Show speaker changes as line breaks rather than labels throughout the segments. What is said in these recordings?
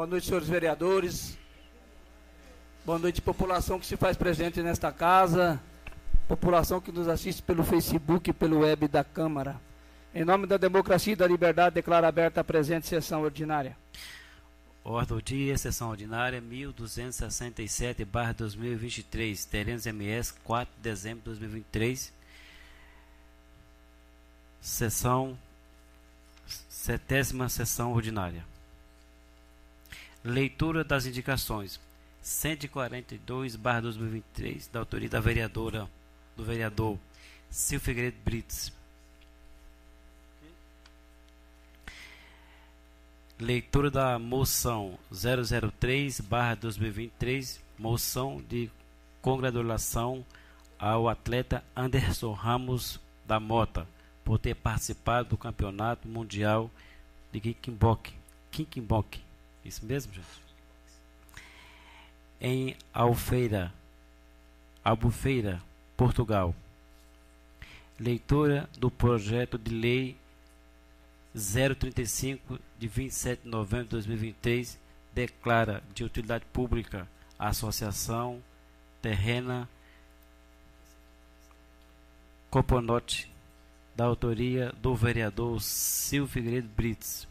Boa noite, senhores vereadores. Boa noite, população que se faz presente nesta casa. População que nos assiste pelo Facebook e pelo web da Câmara. Em nome da democracia e da liberdade, declaro aberta a presente sessão ordinária.
Ordem do dia, sessão ordinária 1267, barra 2023, Terrenos MS, 4 de dezembro de 2023. Sessão, centésima sessão ordinária. Leitura das indicações. 142, barra 2023, da autoria da vereadora, do vereador Silvio Figueiredo Brits. Leitura da moção 003/2023, moção de congratulação ao atleta Anderson Ramos da Mota por ter participado do Campeonato Mundial de Kickboxing. Kickboxing. Isso mesmo, gente? Em Alfeira, Albufeira, Portugal. Leitura do projeto de lei 035 de 27 de novembro de 2023 declara de utilidade pública a associação terrena Coponote da autoria do vereador Silvio Figueiredo Brits.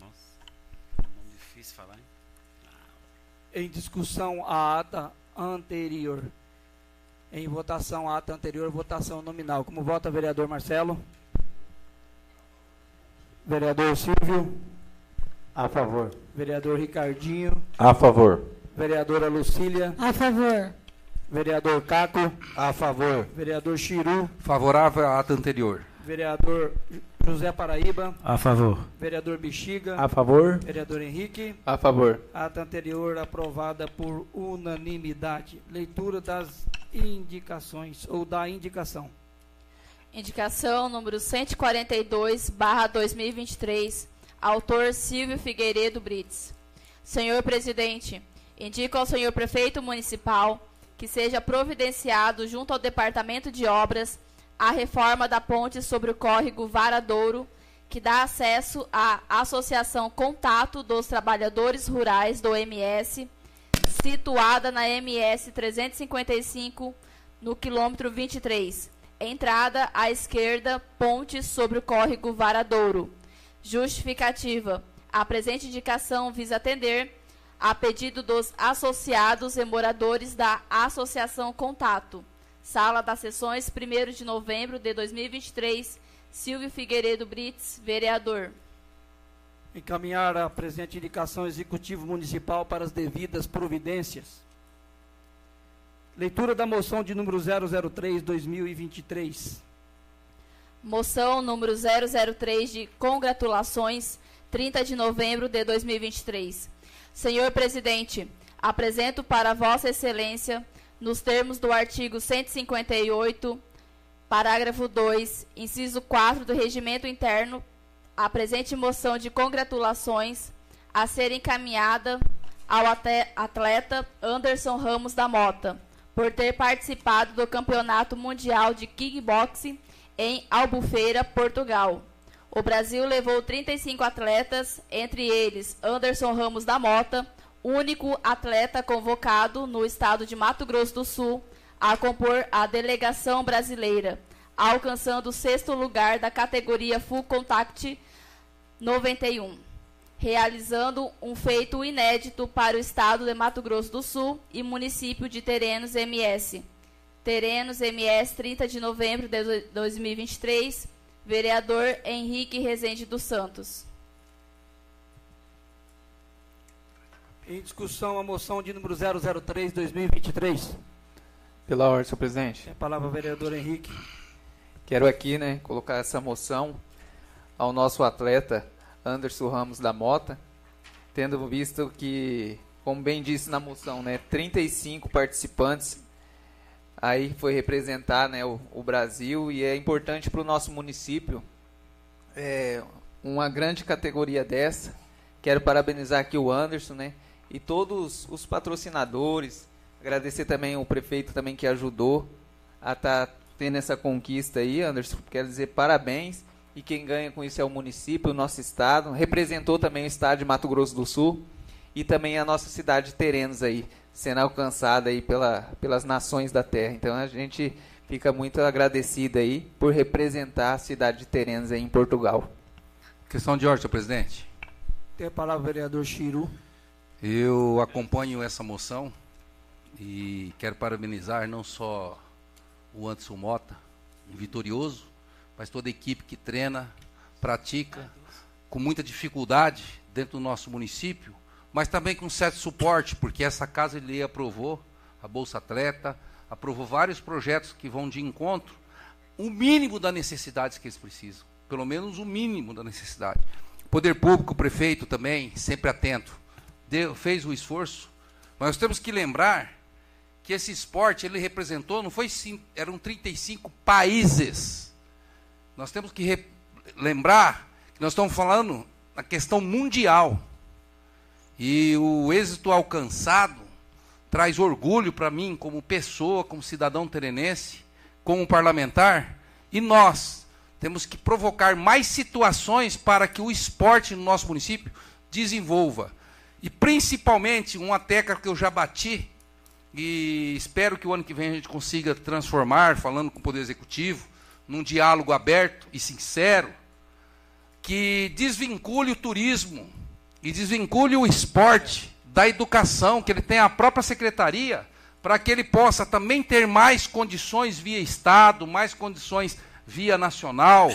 Nossa, nome difícil falar, hein?
Em discussão a ata anterior. Em votação a ata anterior, votação nominal. Como vota vereador Marcelo? Vereador Silvio?
A favor.
Vereador Ricardinho?
A favor.
Vereadora Lucília?
A favor.
Vereador Caco?
A favor.
Vereador Chiru?
Favorável à ata anterior.
Vereador José Paraíba?
A favor.
Vereador Bexiga?
A favor.
Vereador Henrique?
A favor.
Ata anterior aprovada por unanimidade. Leitura das indicações ou da indicação.
Indicação número 142, barra 2023, autor Silvio Figueiredo Brits. Senhor Presidente, indico ao senhor Prefeito Municipal que seja providenciado junto ao Departamento de Obras a reforma da ponte sobre o córrego Varadouro, que dá acesso à Associação Contato dos Trabalhadores Rurais do MS, situada na MS 355, no quilômetro 23, entrada à esquerda, ponte sobre o córrego Varadouro. Justificativa. A presente indicação visa atender a pedido dos associados e moradores da Associação Contato. Sala das Sessões, 1 de novembro de 2023. Silvio Figueiredo Brits, vereador.
Encaminhar a presente indicação executivo municipal para as devidas providências. Leitura da moção de número 003-2023.
Moção número 003 de congratulações, 30 de novembro de 2023. Senhor Presidente, apresento para Vossa Excelência, nos termos do artigo 158, parágrafo 2, inciso 4 do Regimento Interno, a presente moção de congratulações a ser encaminhada ao atleta Anderson Ramos da Mota, por ter participado do Campeonato Mundial de Kickboxing em Albufeira, Portugal. O Brasil levou 35 atletas, entre eles Anderson Ramos da Mota, único atleta convocado no estado de Mato Grosso do Sul a compor a delegação brasileira, alcançando o sexto lugar da categoria Full Contact 91, realizando um feito inédito para o estado de Mato Grosso do Sul e município de Terenos MS. Terenos MS 30 de novembro de 2023, vereador Henrique Rezende dos Santos.
Em discussão a moção de número 003-2023.
Pela ordem, senhor presidente.
Tem a palavra vereador Henrique.
Quero aqui, né, colocar essa moção ao nosso atleta Anderson Ramos da Mota, tendo visto que, como bem disse na moção, né, 35 participantes aí foi representar, né, o, o Brasil e é importante para o nosso município é, uma grande categoria dessa. Quero parabenizar aqui o Anderson, né, e todos os patrocinadores. Agradecer também o prefeito também tá que ajudou a estar tendo essa conquista aí, Anderson. Quero dizer parabéns e quem ganha com isso é o município, o nosso estado. Representou também o estado de Mato Grosso do Sul e também a nossa cidade de Terenos aí, sendo alcançada aí pela, pelas nações da terra. Então a gente fica muito agradecido aí por representar a cidade de Terenos aí em Portugal.
Questão de ordem, senhor presidente.
Tem a palavra o vereador Chiru.
Eu acompanho essa moção e quero parabenizar não só o Anderson Mota, um vitorioso, mas toda a equipe que treina, pratica, com muita dificuldade dentro do nosso município, mas também com certo suporte, porque essa casa ele aprovou a Bolsa Atleta, aprovou vários projetos que vão de encontro, o mínimo das necessidades que eles precisam, pelo menos o mínimo da necessidade. Poder público, prefeito também, sempre atento, deu, fez o esforço, mas nós temos que lembrar que esse esporte ele representou, não foi eram 35 países. Nós temos que lembrar que nós estamos falando na questão mundial. E o êxito alcançado traz orgulho para mim como pessoa, como cidadão terenense, como parlamentar, e nós temos que provocar mais situações para que o esporte no nosso município desenvolva. E principalmente uma tecla que eu já bati, e espero que o ano que vem a gente consiga transformar, falando com o Poder Executivo, num diálogo aberto e sincero, que desvincule o turismo e desvincule o esporte da educação, que ele tenha a própria secretaria, para que ele possa também ter mais condições via Estado, mais condições via nacional,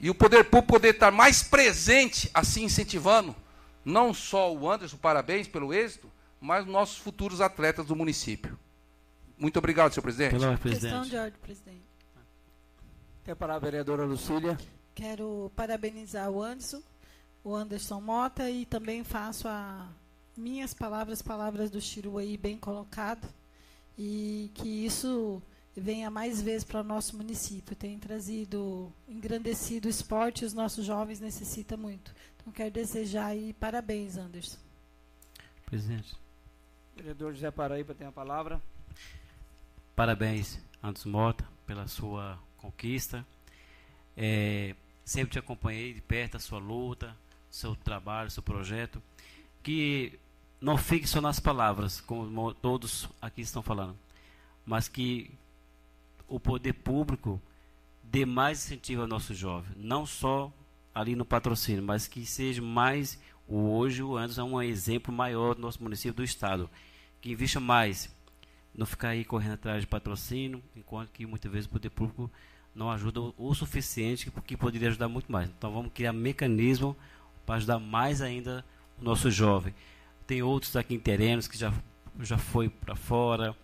e o poder público poder estar mais presente, assim incentivando, não só o Anderson, parabéns pelo êxito, mas nossos futuros atletas do município. Muito obrigado, senhor presidente.
Pela Questão de ordem, presidente.
Tem a palavra a vereadora Lucília.
Quero parabenizar o Anderson, o Anderson Mota e também faço a minhas palavras, palavras do Chiru aí bem colocado e que isso venha mais vezes para o nosso município. Tem trazido, engrandecido o esporte e os nossos jovens necessitam muito. Então quero desejar aí parabéns, Anderson.
Presidente.
Vereador José Paraíba tem a palavra.
Parabéns, Anderson Mota, pela sua conquista. É, sempre te acompanhei de perto a sua luta, seu trabalho, seu projeto. Que não fique só nas palavras, como todos aqui estão falando, mas que o poder público dê mais incentivo ao nosso jovem, não só ali no patrocínio, mas que seja mais. Hoje o Anderson é um exemplo maior do nosso município do estado, que invista mais, não ficar aí correndo atrás de patrocínio, enquanto que muitas vezes o poder público não ajuda o suficiente, porque poderia ajudar muito mais. Então vamos criar mecanismo para ajudar mais ainda o nosso jovem. Tem outros aqui em terrenos que já, já foi para fora,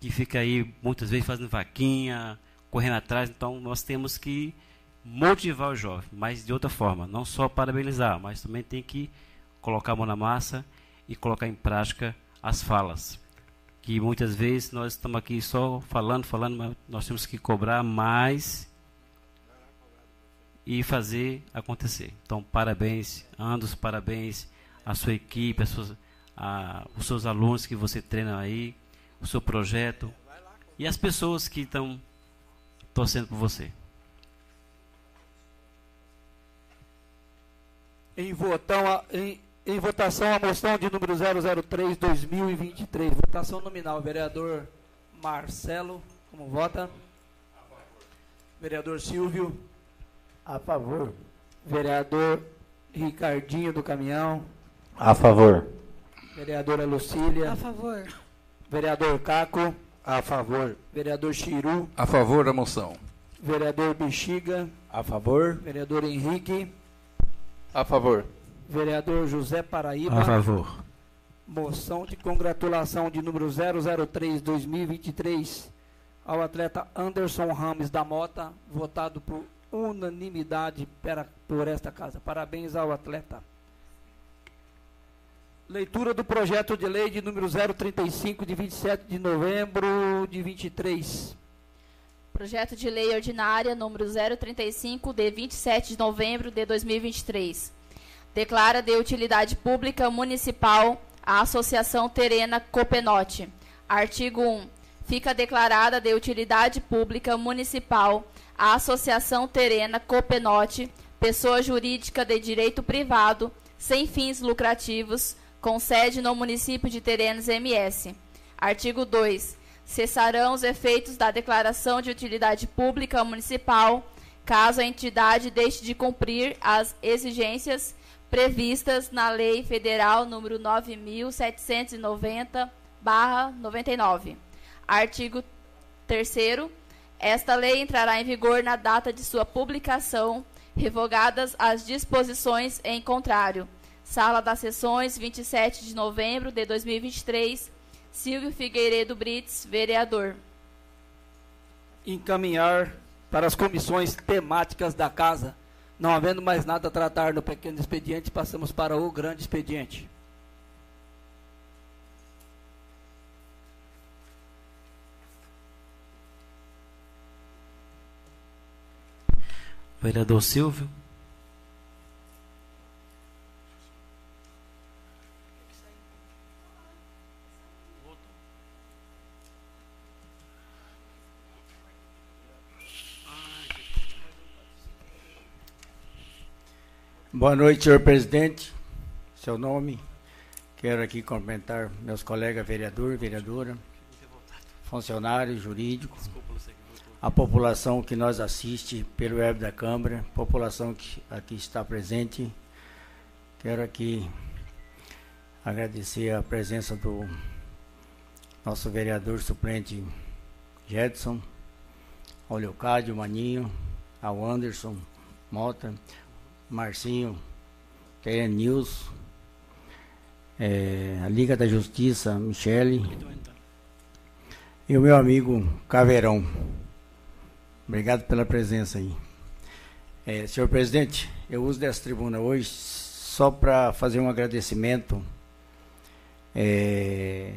que fica aí muitas vezes fazendo vaquinha, correndo atrás. Então nós temos que motivar o jovem, mas de outra forma, não só parabenizar, mas também tem que colocar a mão na massa e colocar em prática as falas. Que muitas vezes nós estamos aqui só falando, falando, mas nós temos que cobrar mais e fazer acontecer. Então, parabéns, Andos, parabéns à sua equipe, suas, seus alunos que você treina aí, o seu projeto e as pessoas que estão torcendo por você.
Em, votão, em, em votação a moção de número 003-2023. Votação nominal. Vereador Marcelo, como vota? Vereador Silvio.
A favor.
Vereador Ricardinho do Caminhão.
A favor.
Vereadora Lucília.
A favor.
Vereador Caco.
A favor.
Vereador Chiru.
A favor da moção.
Vereador Bexiga.
A favor.
Vereador Henrique.
A favor.
Vereador José Paraíba.
A favor.
Moção de congratulação de número 003-2023 ao atleta Anderson Rames da Mota, votado por unanimidade pera, por esta casa. Parabéns ao atleta. Leitura do projeto de lei de número 035 de 27 de novembro de 23.
Projeto de lei ordinária número 035 de 27 de novembro de 2023. Declara de utilidade pública municipal a Associação Terena Copenote. Artigo 1. Fica declarada de utilidade pública municipal a Associação Terena Copenote, pessoa jurídica de direito privado, sem fins lucrativos, com sede no município de Terenos MS. Artigo 2. Cessarão os efeitos da declaração de utilidade pública municipal, caso a entidade deixe de cumprir as exigências previstas na Lei Federal número 9790/99. Artigo 3 esta lei entrará em vigor na data de sua publicação, revogadas as disposições em contrário. Sala das Sessões, 27 de novembro de 2023. Silvio Figueiredo Brits, vereador.
Encaminhar para as comissões temáticas da casa. Não havendo mais nada a tratar no pequeno expediente, passamos para o grande expediente.
Vereador Silvio.
Boa noite, senhor presidente. Seu nome. Quero aqui cumprimentar meus colegas vereador, vereadora, funcionários jurídicos, a população que nos assiste pelo web da Câmara, população que aqui está presente. Quero aqui agradecer a presença do nosso vereador suplente Jedson, ao Leocádio Maninho, ao Anderson Mota, Marcinho, Terian News, é, a Liga da Justiça, Michele, e o meu amigo Caveirão. Obrigado pela presença aí. É, senhor presidente, eu uso dessa tribuna hoje só para fazer um agradecimento. É,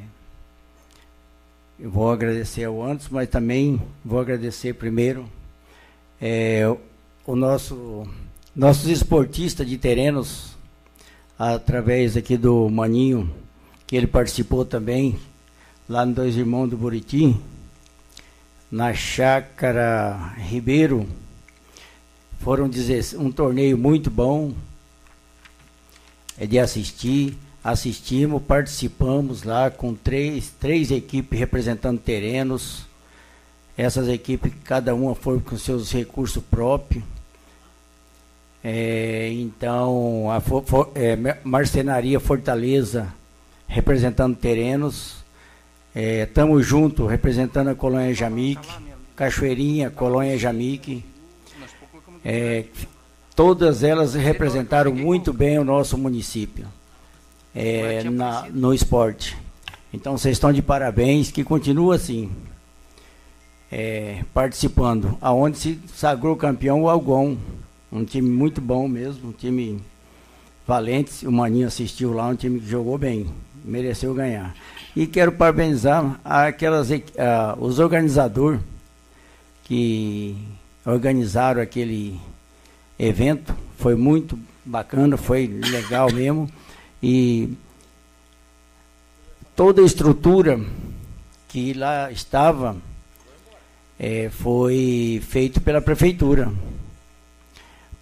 eu vou agradecer ao antes, mas também vou agradecer primeiro é, o nosso nossos esportistas de terrenos através aqui do Maninho, que ele participou também lá no Dois Irmãos do Buriti na Chácara Ribeiro. Foram um torneio muito bom é de assistir. Assistimos, participamos lá com três, três equipes representando terrenos. Essas equipes, cada uma foi com seus recursos próprios. É, então, a for, for, é, Marcenaria Fortaleza representando terrenos. Estamos é, juntos, representando a Colônia Jamique, Cachoeirinha, Colônia Jamique. É, todas elas representaram muito bem o nosso município é, na, no esporte. Então vocês estão de parabéns, que continua assim, é, participando. Aonde se sagrou campeão o Algon, um time muito bom mesmo, um time valente. O Maninho assistiu lá, um time que jogou bem, mereceu ganhar. E quero parabenizar aquelas, uh, os organizadores que organizaram aquele evento. Foi muito bacana, foi legal mesmo. E toda a estrutura que lá estava é, foi feito pela prefeitura.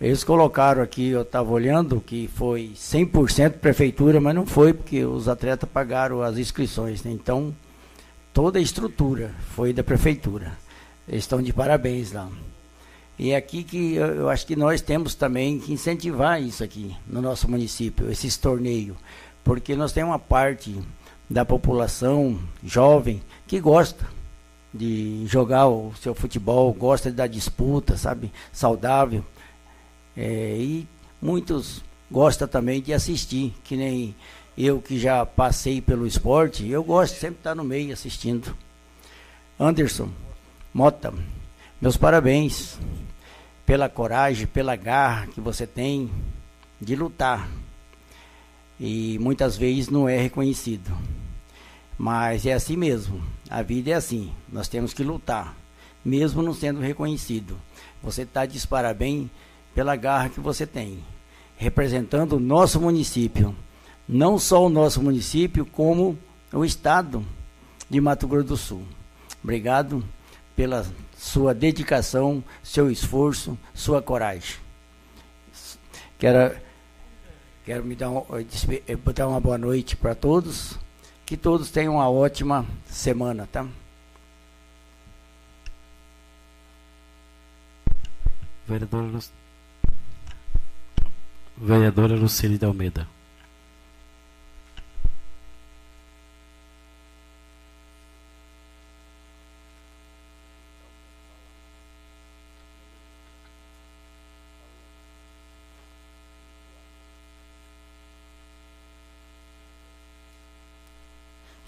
Eles colocaram aqui, eu estava olhando, que foi 100% prefeitura, mas não foi, porque os atletas pagaram as inscrições. Né? Então, toda a estrutura foi da prefeitura. Eles estão de parabéns lá. E é aqui que eu, eu acho que nós temos também que incentivar isso aqui no nosso município, esses torneios. Porque nós temos uma parte da população jovem que gosta de jogar o seu futebol, gosta da disputa, sabe? Saudável. É, e muitos gostam também de assistir, que nem eu que já passei pelo esporte, eu gosto sempre estar no meio assistindo. Anderson, Mota, meus parabéns pela coragem, pela garra que você tem de lutar. E muitas vezes não é reconhecido. Mas é assim mesmo. A vida é assim. Nós temos que lutar, mesmo não sendo reconhecido. Você está de parabéns pela garra que você tem, representando o nosso município. Não só o nosso município, como o estado de Mato Grosso do Sul. Obrigado pela sua dedicação, seu esforço, sua coragem. Quero, quero me dar, um, dar uma boa noite para todos. Que todos tenham uma ótima semana, tá?
Vereadora, Vereadora Lucília de Almeida.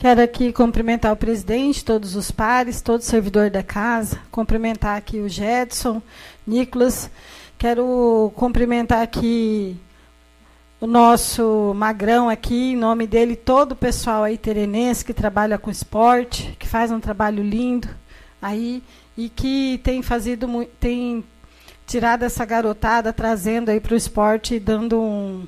Quero aqui cumprimentar o presidente, todos os pares, todo servidor da casa, cumprimentar aqui o Jedson, Nicolas. Quero cumprimentar aqui o nosso Magrão aqui, em nome dele, todo o pessoal aí terenense que trabalha com esporte, que faz um trabalho lindo aí e que tem fazido tem tirado essa garotada, trazendo aí para o esporte, dando um,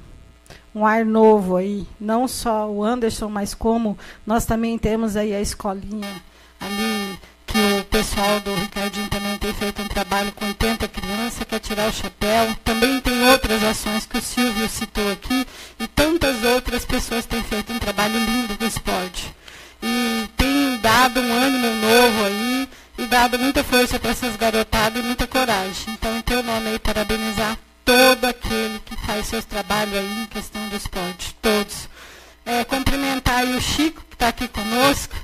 um ar novo aí, não só o Anderson, mas como nós também temos aí a escolinha ali, que o pessoal do Ricardinho também tem feito um trabalho com 80 crianças, quer tirar o chapéu. Também tem outras ações que o Silvio citou aqui, e tantas outras pessoas têm feito um trabalho lindo no esporte. E tem dado um ânimo novo aí, e dado muita força para essas garotadas e muita coragem. Então, em teu nome aí, parabenizar todo aquele que faz seus trabalhos aí em questão do esporte, todos. É, cumprimentar o Chico, que está aqui conosco,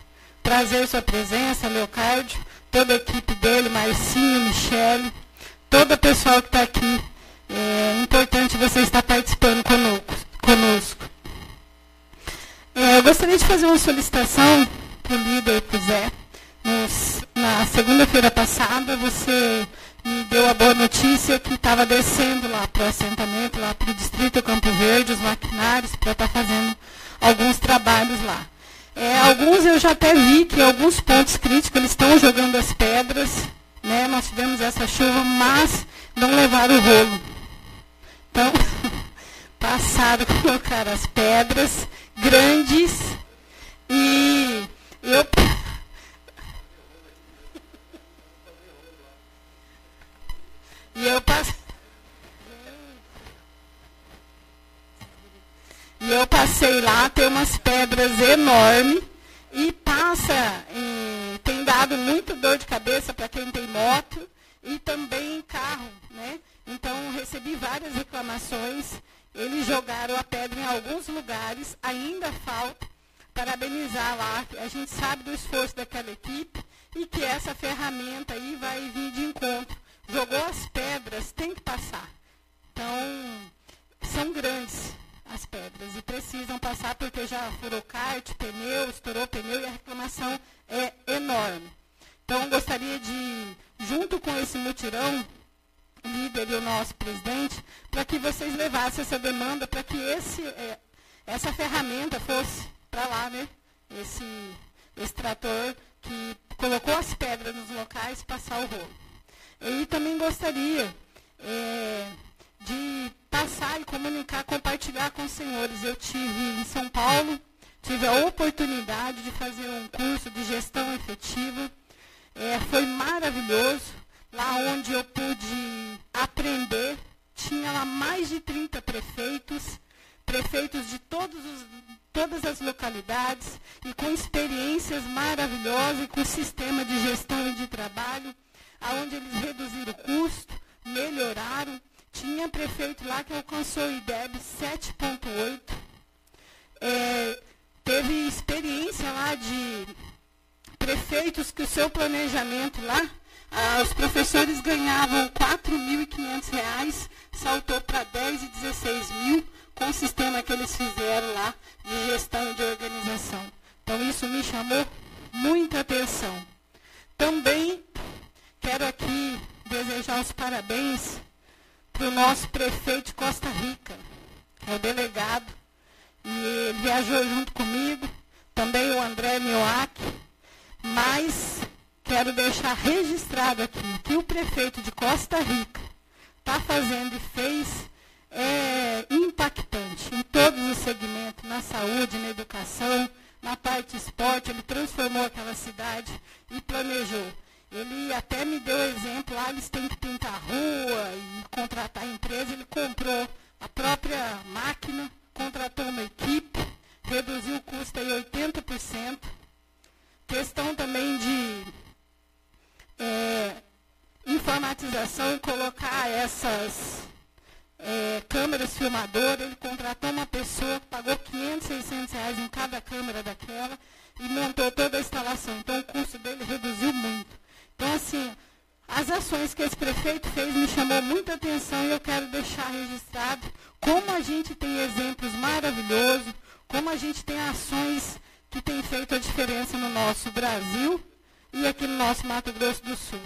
trazer sua presença, Leocárdio, toda a equipe dele, Marcinho, Michele, todo o pessoal que está aqui. É importante você estar participando conosco. É, eu gostaria de fazer uma solicitação para o líder, para o Zé. Nos, na segunda-feira passada, você me deu a boa notícia que estava descendo lá para o assentamento, lá para o distrito Campo Verde, os maquinários, para estar tá fazendo alguns trabalhos lá. É, alguns eu já até vi que alguns pontos críticos eles estão jogando as pedras, né? Nós tivemos essa chuva, mas não levaram o rolo. Então, passaram a colocar as pedras grandes e eu E eu passei. E eu passei lá, tem umas pedras enormes e passa, em, tem dado muito dor de cabeça para quem tem moto e também carro, né? Então recebi várias reclamações. Eles jogaram a pedra em alguns lugares, ainda falta. Parabenizar lá, a gente sabe do esforço daquela equipe e que essa ferramenta aí vai vir de encontro jogou as pedras, tem que passar. Então, são grandes as pedras e precisam passar porque já furou kart, pneu, estourou pneu e a reclamação é enorme. Então, gostaria de, junto com esse mutirão, líder e o nosso presidente, para que vocês levassem essa demanda, para que esse, é, essa ferramenta fosse para lá, né? Esse, esse trator que colocou as pedras nos locais passar o rolo. E também gostaria é, de passar e comunicar, compartilhar com os senhores. Eu tive em São Paulo, tive a oportunidade de fazer um curso de gestão efetiva. É, foi maravilhoso. Lá onde eu pude aprender, tinha lá mais de 30 prefeitos, prefeitos de todos os, todas as localidades, e com experiências maravilhosas, e com sistema de gestão e de trabalho aonde eles reduziram o custo, melhoraram. Tinha prefeito lá que alcançou o IDEB 7,8. É, teve experiência lá de prefeitos que o seu planejamento lá, ah, os professores ganhavam R$ 4.500, saltou para 10 e 16 mil com o sistema que eles fizeram lá de gestão e de organização. Então isso me chamou muita atenção. Também Quero aqui desejar os parabéns para o nosso prefeito de Costa Rica, é o delegado, e viajou junto comigo, também o André Mioac, mas quero deixar registrado aqui que o prefeito de Costa Rica está fazendo e fez é, impactante em todos os segmentos, na saúde, na educação, na parte esporte, ele transformou aquela cidade e planejou. Ele até me deu exemplo lá, eles têm que pintar a rua e contratar a empresa. Ele comprou a própria máquina, contratou uma equipe, reduziu o custo em 80%. Questão também de é, informatização e colocar essas é, câmeras filmadoras. Ele contratou uma pessoa que pagou 500, 600 reais em cada câmera daquela e montou toda a instalação. Então o custo dele reduziu muito. Então, assim, as ações que esse prefeito fez me chamou muita atenção e eu quero deixar registrado como a gente tem exemplos maravilhosos, como a gente tem ações que têm feito a diferença no nosso Brasil e aqui no nosso Mato Grosso do Sul.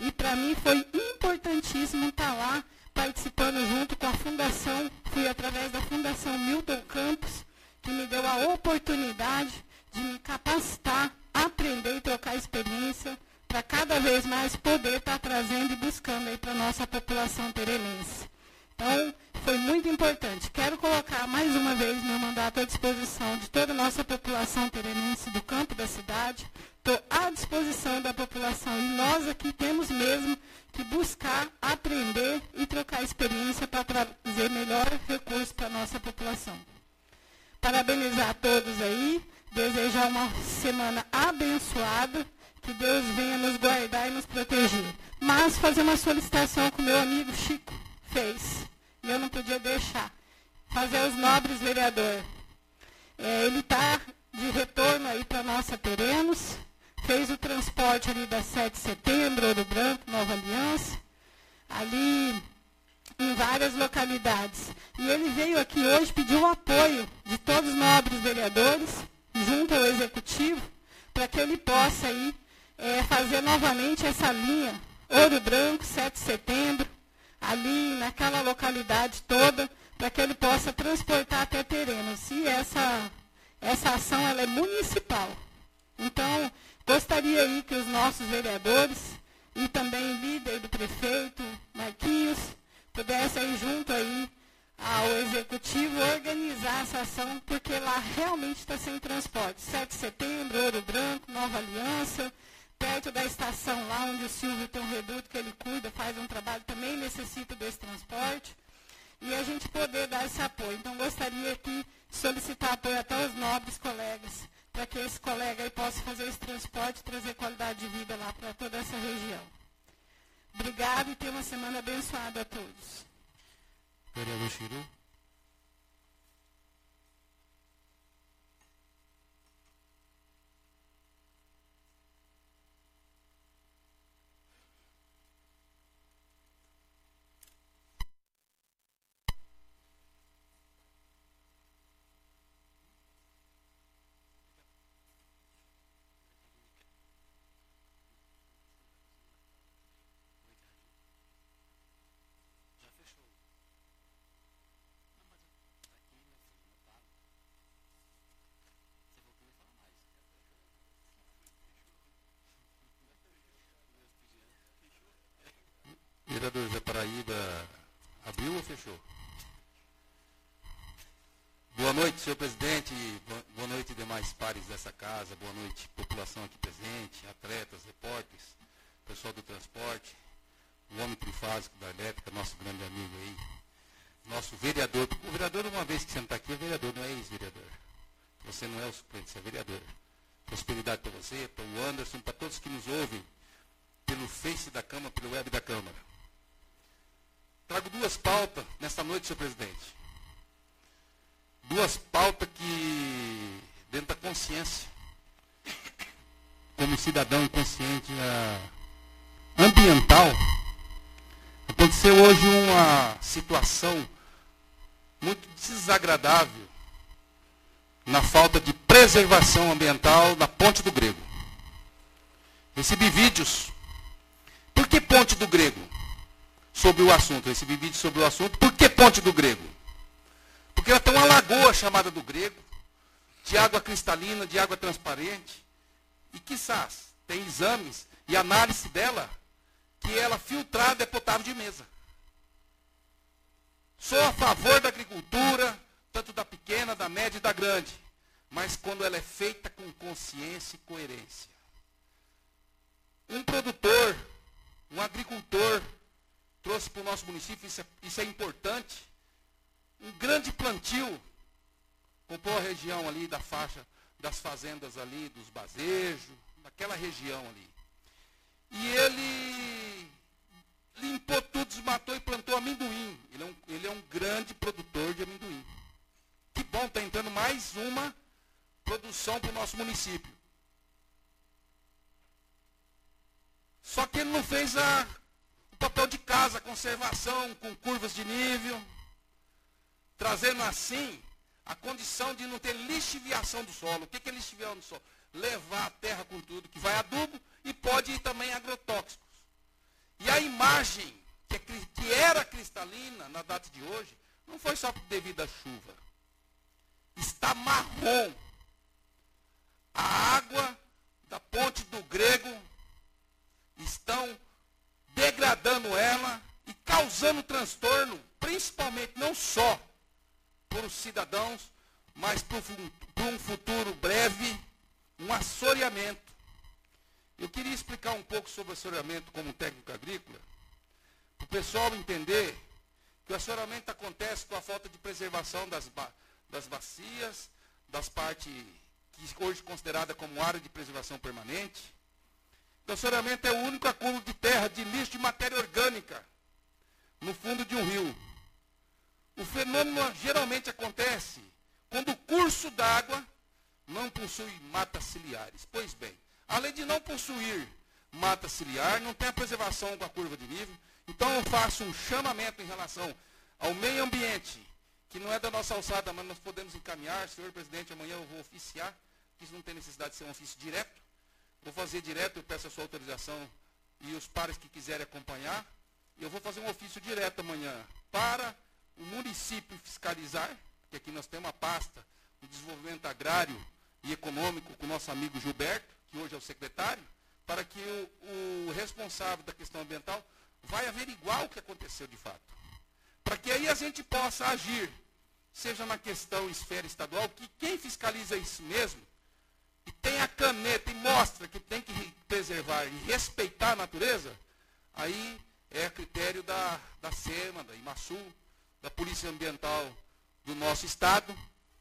E para mim foi importantíssimo estar lá participando junto com a Fundação, fui através da Fundação Milton Campos, que me deu a oportunidade de me capacitar, aprender e trocar experiência para cada vez mais poder estar tá trazendo e buscando aí para a nossa população terenense. Então, foi muito importante. Quero colocar mais uma vez meu mandato à disposição de toda a nossa população terenense do campo da cidade. Estou à disposição da população e nós aqui temos mesmo que buscar, aprender e trocar experiência para trazer melhor recurso para a nossa população. Parabenizar a todos aí, desejar uma semana abençoada que Deus venha nos guardar e nos proteger. Mas fazer uma solicitação que o meu amigo Chico fez. E eu não podia deixar. Fazer os nobres vereador. É, ele está de retorno aí para nossa Terenos. Fez o transporte ali da 7 de setembro, Ouro Branco, Nova Aliança. Ali em várias localidades. E ele veio aqui hoje pedir o apoio de todos os nobres vereadores, junto ao executivo, para que ele possa aí é, fazer novamente essa linha Ouro Branco, 7 de setembro, ali naquela localidade toda, para que ele possa transportar até terreno. Se essa, essa ação ela é municipal. Então, gostaria aí que os nossos vereadores e também líder do prefeito, Marquinhos, pudessem junto aí ao executivo organizar essa ação, porque lá realmente está sem transporte. 7 de setembro, Ouro Branco, Nova Aliança, perto da estação lá onde o Silvio tem um reduto que ele cuida, faz um trabalho, também necessita desse transporte. E a gente poder dar esse apoio. Então, gostaria aqui de solicitar apoio até os nobres colegas, para que esse colega aí possa fazer esse transporte e trazer qualidade de vida lá para toda essa região. Obrigado e tenha uma semana abençoada a todos.
Vereador Chiru.
Vereador Zé Paraíba, abriu ou fechou? Boa noite, senhor presidente. Boa noite, demais pares dessa casa. Boa noite, população aqui presente, atletas, repórteres, pessoal do transporte, o homem trifásico da elétrica, nosso grande amigo aí, nosso vereador. O vereador, uma vez que você não está aqui, é vereador, não é ex-vereador. Você não é o suplente, você é vereador. Prosperidade para você, para o Anderson, para todos que nos ouvem pelo Face da Câmara, pelo web da Câmara. Trago duas pautas nesta noite, senhor presidente. Duas pautas que, dentro da consciência, como cidadão consciente ambiental, aconteceu hoje uma situação muito desagradável na falta de preservação ambiental na Ponte do Grego. Recebi vídeos. Por que Ponte do Grego? sobre o assunto. Recebi vídeo sobre o assunto. Por que Ponte do Grego? Porque ela tem uma lagoa chamada do grego, de água cristalina, de água transparente. E quizás tem exames e análise dela que ela filtrada é potável de mesa. Sou a favor da agricultura, tanto da pequena, da média e da grande, mas quando ela é feita com consciência e coerência. Um produtor, um agricultor, trouxe para o nosso município, isso é, isso é importante, um grande plantio. Comprou a região ali da faixa das fazendas ali, dos bazejos, daquela região ali. E ele limpou tudo, desmatou e plantou amendoim. Ele é um, ele é um grande produtor de amendoim. Que bom, está entrando mais uma produção para o nosso município. Só que ele não fez a, o papel de casa, conservação, com curvas de nível, trazendo assim a condição de não ter lixiviação do solo. O que é lixiviação do solo? Levar a terra com tudo, que vai adubo e pode ir também agrotóxicos. E a imagem que, é, que era cristalina na data de hoje, não foi só devido à chuva. Está marrom. A água da ponte do grego estão degradando ela e causando transtorno, principalmente não só para os cidadãos, mas para um futuro breve, um assoreamento. Eu queria explicar um pouco sobre o assoreamento como técnico agrícola, para o pessoal entender que o assoreamento acontece com a falta de preservação das, ba das bacias, das partes que hoje considerada como área de preservação permanente. O assoreamento é o único acúmulo de terra, de lixo, de matéria orgânica no fundo de um rio. Geralmente acontece quando o curso d'água não possui matas ciliares. Pois bem, além de não possuir mata ciliar, não tem a preservação com a curva de nível. Então eu faço um chamamento em relação ao meio ambiente, que não é da nossa alçada, mas nós podemos encaminhar. Senhor presidente, amanhã eu vou oficiar, isso não tem necessidade de ser um ofício direto. Vou fazer direto, eu peço a sua autorização e os pares que quiserem acompanhar. Eu vou fazer um ofício direto amanhã para o município fiscalizar, que aqui nós temos uma pasta de desenvolvimento agrário e econômico com o nosso amigo Gilberto, que hoje é o secretário, para que o, o responsável da questão ambiental vai averiguar o que aconteceu de fato. Para que aí a gente possa agir, seja na questão esfera estadual, que quem fiscaliza isso mesmo, e tem a caneta e mostra que tem que preservar e respeitar a natureza, aí é a critério da, da SEMA, da IMASU, da Polícia Ambiental do nosso estado.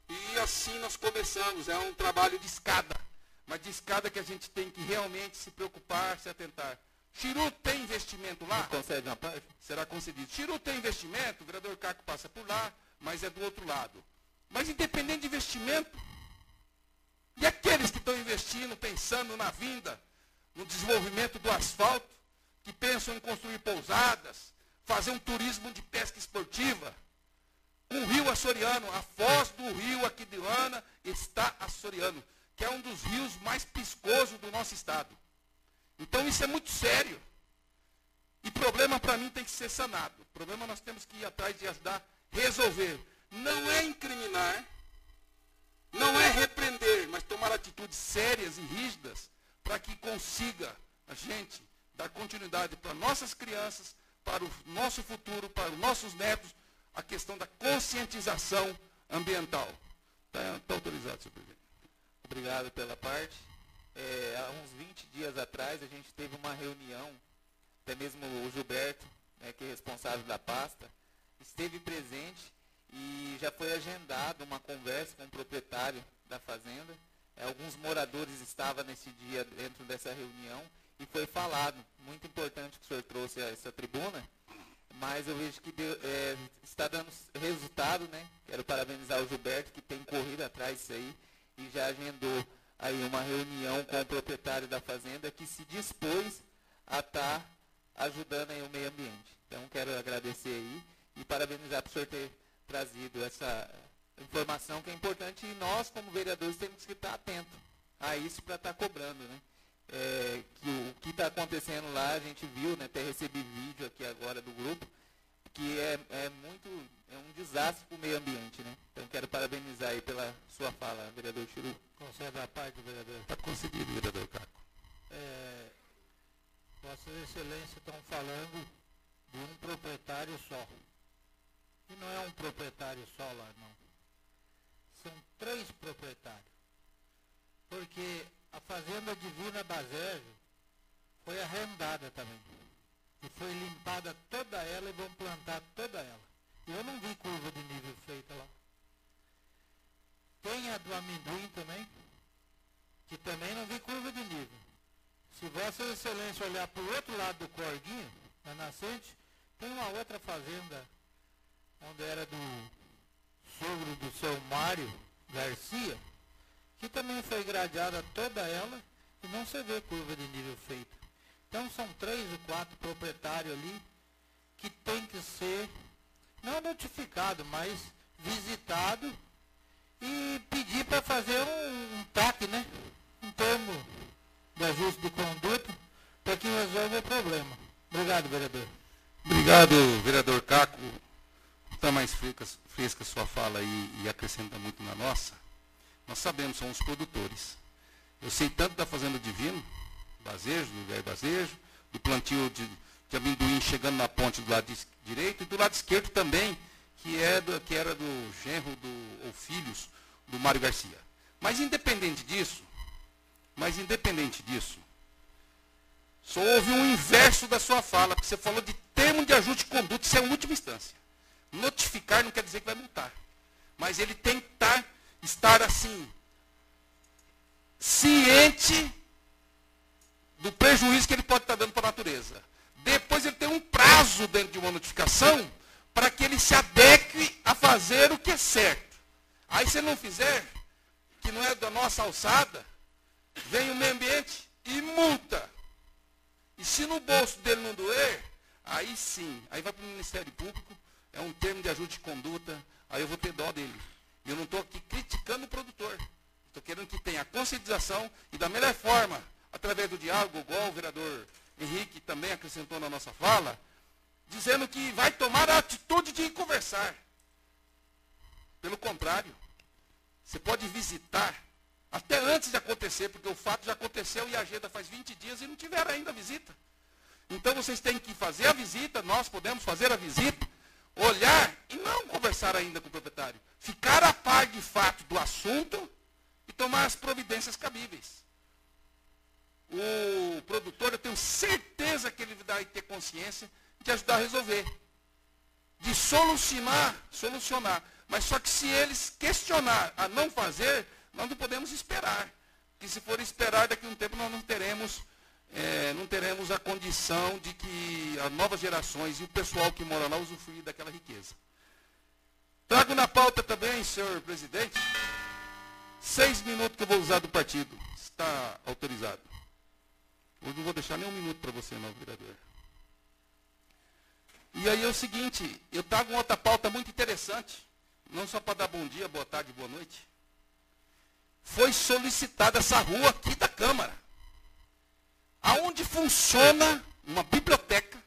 E assim nós começamos. É um trabalho de escada. Mas de escada que a gente tem que realmente se preocupar, se atentar. Chiru tem investimento lá?
concede uma parte?
Será concedido. Chiru tem investimento, o vereador Caco passa por lá, mas é do outro lado. Mas independente de investimento, e aqueles que estão investindo, pensando na vinda, no desenvolvimento do asfalto, que pensam em construir pousadas, fazer um turismo de pesca esportiva. Um rio açoriano, a foz do rio Aquidilana está açoriano, que é um dos rios mais piscosos do nosso estado. Então isso é muito sério. E problema para mim tem que ser sanado. O problema nós temos que ir atrás de ajudar a resolver. Não é incriminar, não é repreender, mas tomar atitudes sérias e rígidas para que consiga a gente dar continuidade para nossas crianças, para o nosso futuro, para os nossos netos, a questão da conscientização ambiental. Está tá autorizado, senhor presidente.
Obrigado pela parte. É, há uns 20 dias atrás, a gente teve uma reunião, até mesmo o Gilberto, né, que é responsável da pasta, esteve presente e já foi agendada uma conversa com o proprietário da fazenda. É, alguns moradores estavam nesse dia dentro dessa reunião e foi falado, muito importante que o senhor trouxe a essa tribuna, mas eu vejo que deu, é, está dando resultado, né? Quero parabenizar o Gilberto que tem corrido atrás disso aí e já agendou aí uma reunião com o proprietário da fazenda que se dispôs a estar tá ajudando aí o meio ambiente. Então quero agradecer aí e parabenizar por senhor ter trazido essa informação que é importante e nós como vereadores temos que estar atentos a isso para estar tá cobrando, né? É, que o que está acontecendo lá, a gente viu, né, até recebi vídeo aqui agora do grupo, que é, é muito, é um desastre para o meio ambiente, né? Então quero parabenizar aí pela sua fala, vereador Chiru.
Concede a parte, vereador.
Está concedido, vereador Caco.
É, Vossas Excelências estão falando de um proprietário só. E não é um proprietário só lá, não. São três proprietários. Porque a fazenda divina Bazejo foi arrendada também. E foi limpada toda ela e vão plantar toda ela. E eu não vi curva de nível feita lá. Tem a do amendoim também, que também não vi curva de nível. Se Vossa Excelência olhar para o outro lado do corguinho, na nascente, tem uma outra fazenda, onde era do sogro do seu Mário Garcia, que também foi gradeada toda ela e não se vê curva de nível feita. Então são três ou quatro proprietários ali que tem que ser não notificado, mas visitado e pedir para fazer um, um TAC, né? Um termo de ajuste de conduta para que resolva o problema. Obrigado, vereador.
Obrigado, vereador Caco. Está mais fresca, fresca sua fala e acrescenta muito na nossa. Nós sabemos, somos produtores. Eu sei tanto da Fazenda Divino, Bazejo, do velho Bazejo, do plantio de, de amendoim chegando na ponte do lado de, direito e do lado esquerdo também, que, é do, que era do genro do, ou filhos do Mário Garcia. Mas independente disso, mas independente disso, só houve um inverso da sua fala, porque você falou de termo de ajuste de conduta, isso é a última instância. Notificar não quer dizer que vai multar. Mas ele tem que estar, estar assim, ciente do prejuízo que ele pode estar dando para a natureza. Depois ele tem um prazo dentro de uma notificação para que ele se adeque a fazer o que é certo. Aí se não fizer, que não é da nossa alçada, vem o meio ambiente e multa. E se no bolso dele não doer, aí sim, aí vai para o Ministério Público, é um termo de ajuste de conduta, aí eu vou ter dó dele. Eu não estou aqui criticando o produtor. Estou querendo que tenha conscientização e da melhor forma, através do diálogo, igual o vereador Henrique também acrescentou na nossa fala, dizendo que vai tomar a atitude de conversar. Pelo contrário, você pode visitar até antes de acontecer, porque o fato já aconteceu e a agenda faz 20 dias e não tiveram ainda a visita. Então vocês têm que fazer a visita, nós podemos fazer a visita, olhar e não conversar ainda com o proprietário. Ficar a par de fato do assunto e tomar as providências cabíveis. O produtor, eu tenho certeza que ele vai ter consciência de ajudar a resolver. De solucionar, solucionar. Mas só que se eles questionar a não fazer, nós não podemos esperar. Que se for esperar, daqui a um tempo nós não teremos, é, não teremos a condição de que as novas gerações e o pessoal que mora lá usufruir daquela riqueza. Trago na pauta também, senhor presidente, seis minutos que eu vou usar do partido. Está autorizado. Eu não vou deixar nem um minuto para você, não, vereador. E aí é o seguinte, eu trago outra pauta muito interessante, não só para dar bom dia, boa tarde, boa noite. Foi solicitada essa rua aqui da Câmara, aonde funciona uma biblioteca,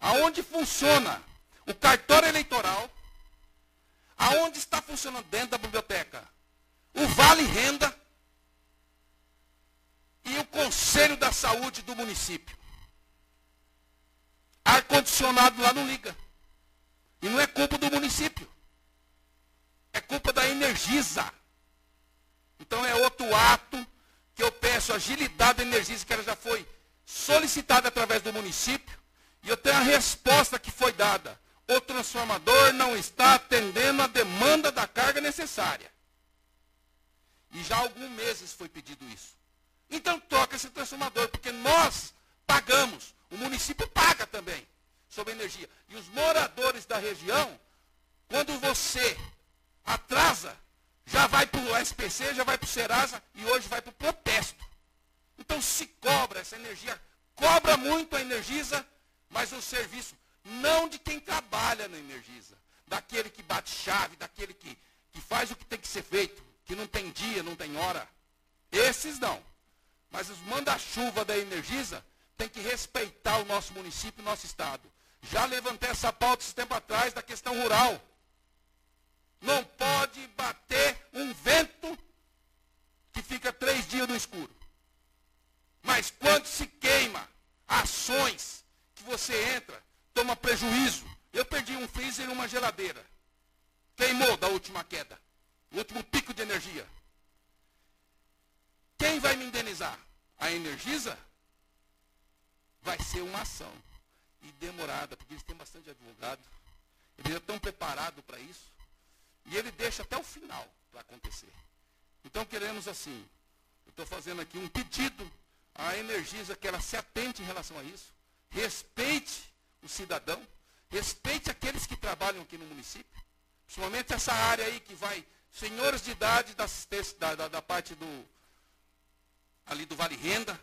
aonde funciona o cartório eleitoral, aonde está funcionando dentro da biblioteca o Vale Renda e o Conselho da Saúde do município. Ar-condicionado lá não liga. E não é culpa do município. É culpa da Energisa. Então é outro ato que eu peço agilidade da Energisa, que ela já foi solicitada através do município. E eu tenho a resposta que foi dada. O transformador não está atendendo a demanda da carga necessária. E já há alguns meses foi pedido isso. Então toca esse transformador, porque nós pagamos, o município paga também sobre energia. E os moradores da região, quando você atrasa, já vai para o SPC, já vai para o Serasa e hoje vai para o protesto. Então se cobra essa energia, cobra muito a Energisa, mas o serviço não de quem trabalha na Energisa, daquele que bate chave, daquele que, que faz o que tem que ser feito, que não tem dia, não tem hora. Esses não. Mas os manda-chuva da Energisa tem que respeitar o nosso município e o nosso estado. Já levantei essa pauta esse tempo atrás da questão rural. Não pode bater um vento que fica três dias no escuro. Mas quando se queima ações que você entra, toma prejuízo. Eu perdi um freezer e uma geladeira. Queimou da última queda. O último pico de energia. Quem vai me indenizar? A Energisa? Vai ser uma ação. E demorada, porque eles têm bastante advogado. Eles já estão preparados para isso. E ele deixa até o final para acontecer. Então queremos assim, eu estou fazendo aqui um pedido a Energisa que ela se atente em relação a isso, respeite o cidadão, respeite aqueles que trabalham aqui no município, principalmente essa área aí que vai, senhores de idade da, da, da, da parte do, ali do Vale Renda,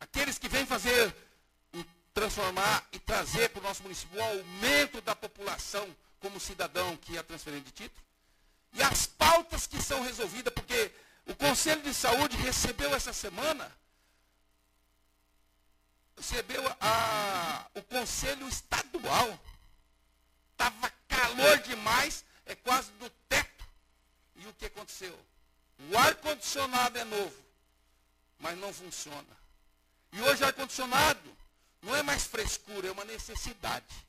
aqueles que vêm fazer, transformar e trazer para o nosso município o aumento da população como cidadão que é transferente de título, e as pautas que são resolvidas, porque o Conselho de Saúde recebeu essa semana, recebeu a, o Conselho Estadual. Estava calor demais, é quase do teto. E o que aconteceu? O ar-condicionado é novo, mas não funciona. E hoje o ar-condicionado não é mais frescura, é uma necessidade.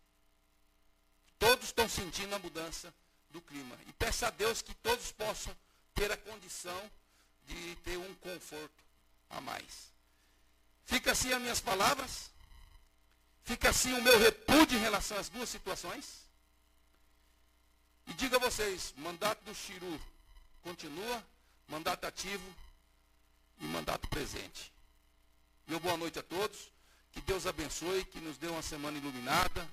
Todos estão sentindo a mudança do clima. E peça a Deus que todos possam ter a condição de ter um conforto a mais. Fica assim as minhas palavras. Fica assim o meu repúdio em relação às duas situações. E diga a vocês, mandato do Chiru continua, mandato ativo e mandato presente. Meu boa noite a todos. Que Deus abençoe, que nos dê uma semana iluminada,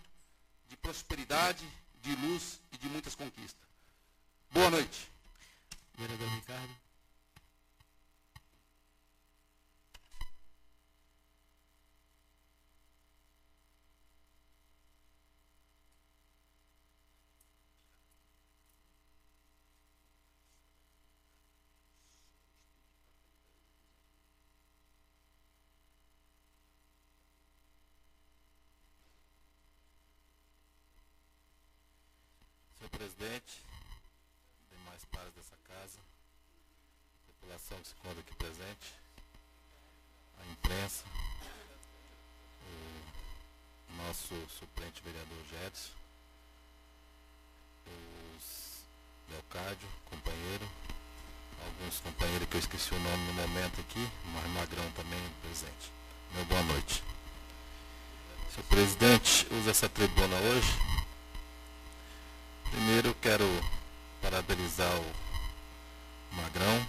de prosperidade, de luz e de muitas conquistas. Boa noite.
Vereador Ricardo.
presidente, demais pares dessa casa, população que se encontra aqui presente, a imprensa, o nosso suplente vereador Jedson, os Leocádio, companheiro, alguns companheiros que eu esqueci o nome no momento aqui, mas Magrão também presente. Meu boa noite. Senhor presidente, usa essa tribuna hoje Primeiro quero parabenizar o Magrão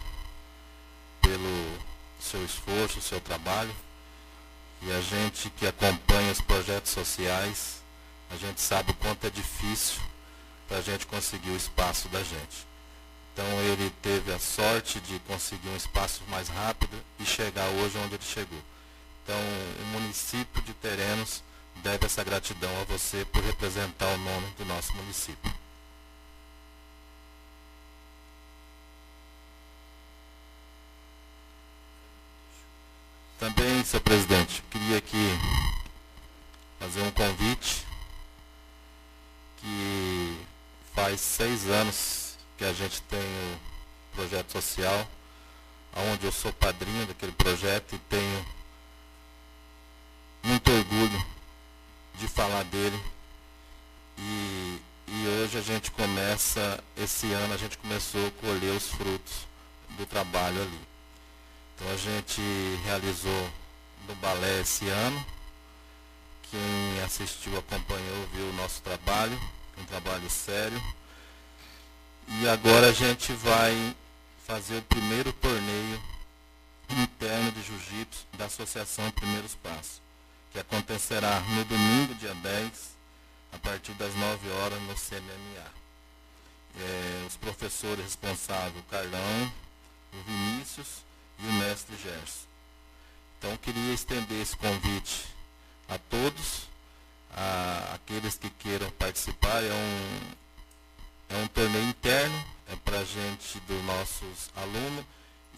pelo seu esforço, seu trabalho. E a gente que acompanha os projetos sociais, a gente sabe o quanto é difícil para a gente conseguir o espaço da gente. Então ele teve a sorte de conseguir um espaço mais rápido e chegar hoje onde ele chegou. Então o município de Terenos deve essa gratidão a você por representar o nome do nosso município. Também, senhor presidente, queria aqui fazer um convite que faz seis anos que a gente tem o projeto social, onde eu sou padrinho daquele projeto e tenho muito orgulho de falar dele. E, e hoje a gente começa, esse ano a gente começou a colher os frutos do trabalho ali. Então a gente realizou no balé esse ano. Quem assistiu, acompanhou, viu o nosso trabalho, um trabalho sério. E agora a gente vai fazer o primeiro torneio interno de jiu-jitsu da Associação Primeiros Passos, que acontecerá no domingo, dia 10, a partir das 9 horas no CMMA. É, os professores responsáveis, o Carlão, o Vinícius e o mestre Gerson. Então queria estender esse convite a todos, a aqueles que queiram participar. É um, é um torneio interno, é para gente dos nossos alunos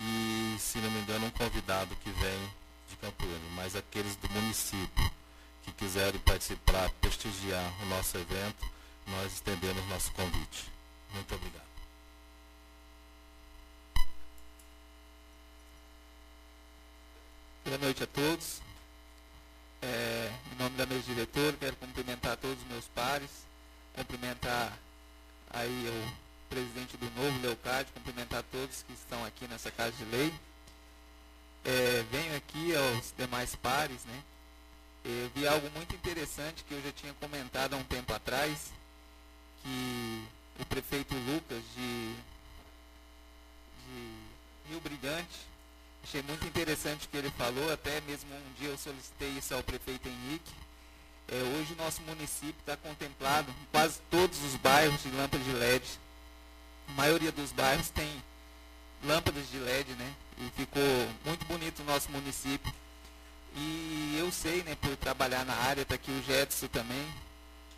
e, se não me engano, um convidado que vem de Campoeira, mas aqueles do município que quiserem participar, prestigiar o nosso evento, nós estendemos nosso convite. Muito obrigado.
Boa noite a todos. É, em nome da mesa diretora, quero cumprimentar todos os meus pares, cumprimentar aí o presidente do novo, Leocádio, cumprimentar todos que estão aqui nessa casa de lei. É, venho aqui aos demais pares, né? Eu vi algo muito interessante que eu já tinha comentado há um tempo atrás, que o prefeito Lucas de, de Rio Brilhante Achei muito interessante o que ele falou, até mesmo um dia eu solicitei isso ao prefeito Henrique. É, hoje o nosso município está contemplado em quase todos os bairros de lâmpadas de LED. A maioria dos bairros tem lâmpadas de LED, né? E ficou muito bonito o nosso município. E eu sei, né, por trabalhar na área, está aqui o Jetson também,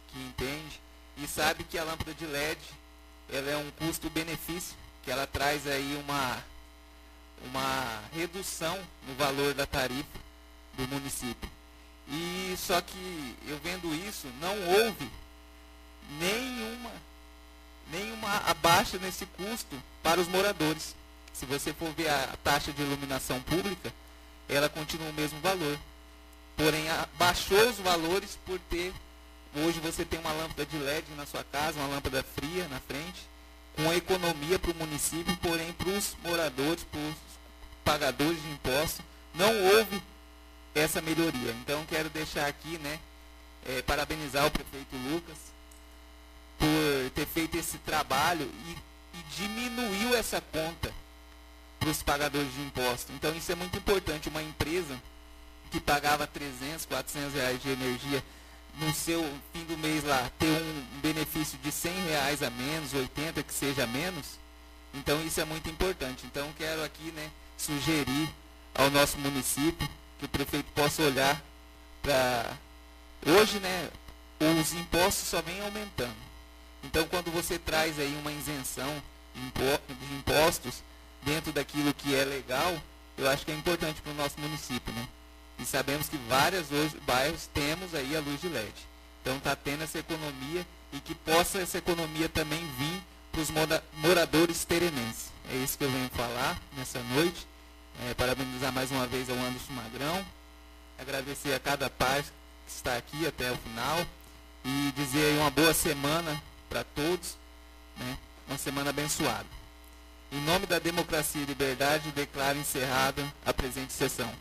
que entende, e sabe que a lâmpada de LED ela é um custo-benefício, que ela traz aí uma, uma redução no valor da tarifa do município. E só que eu vendo isso, não houve nenhuma nenhuma abaixa nesse custo para os moradores. Se você for ver a taxa de iluminação pública, ela continua o mesmo valor. Porém, baixou os valores por ter hoje você tem uma lâmpada de LED na sua casa, uma lâmpada fria na frente, com economia para o município, porém para os moradores, para os pagadores de impostos, não houve essa melhoria. Então quero deixar aqui, né, é, parabenizar o prefeito Lucas por ter feito esse trabalho e, e diminuiu essa conta para os pagadores de impostos. Então isso é muito importante. Uma empresa que pagava 300, 400 reais de energia no seu fim do mês lá ter um benefício de 100 reais a menos, 80 que seja menos. Então isso é muito importante. Então quero aqui, né, sugerir ao nosso município que o prefeito possa olhar para. Hoje, né, os impostos só vêm aumentando. Então, quando você traz aí uma isenção de impostos dentro daquilo que é legal, eu acho que é importante para o nosso município, né? E sabemos que vários hoje, bairros temos aí a luz de LED. Então está tendo essa economia e que possa essa economia também vir para os moradores terenenses. É isso que eu venho falar nessa noite. É, parabenizar mais uma vez ao Anderson Magrão, agradecer a cada pai que está aqui até o final e dizer uma boa semana para todos, né? uma semana abençoada. Em nome da democracia e liberdade, declaro encerrada a presente sessão.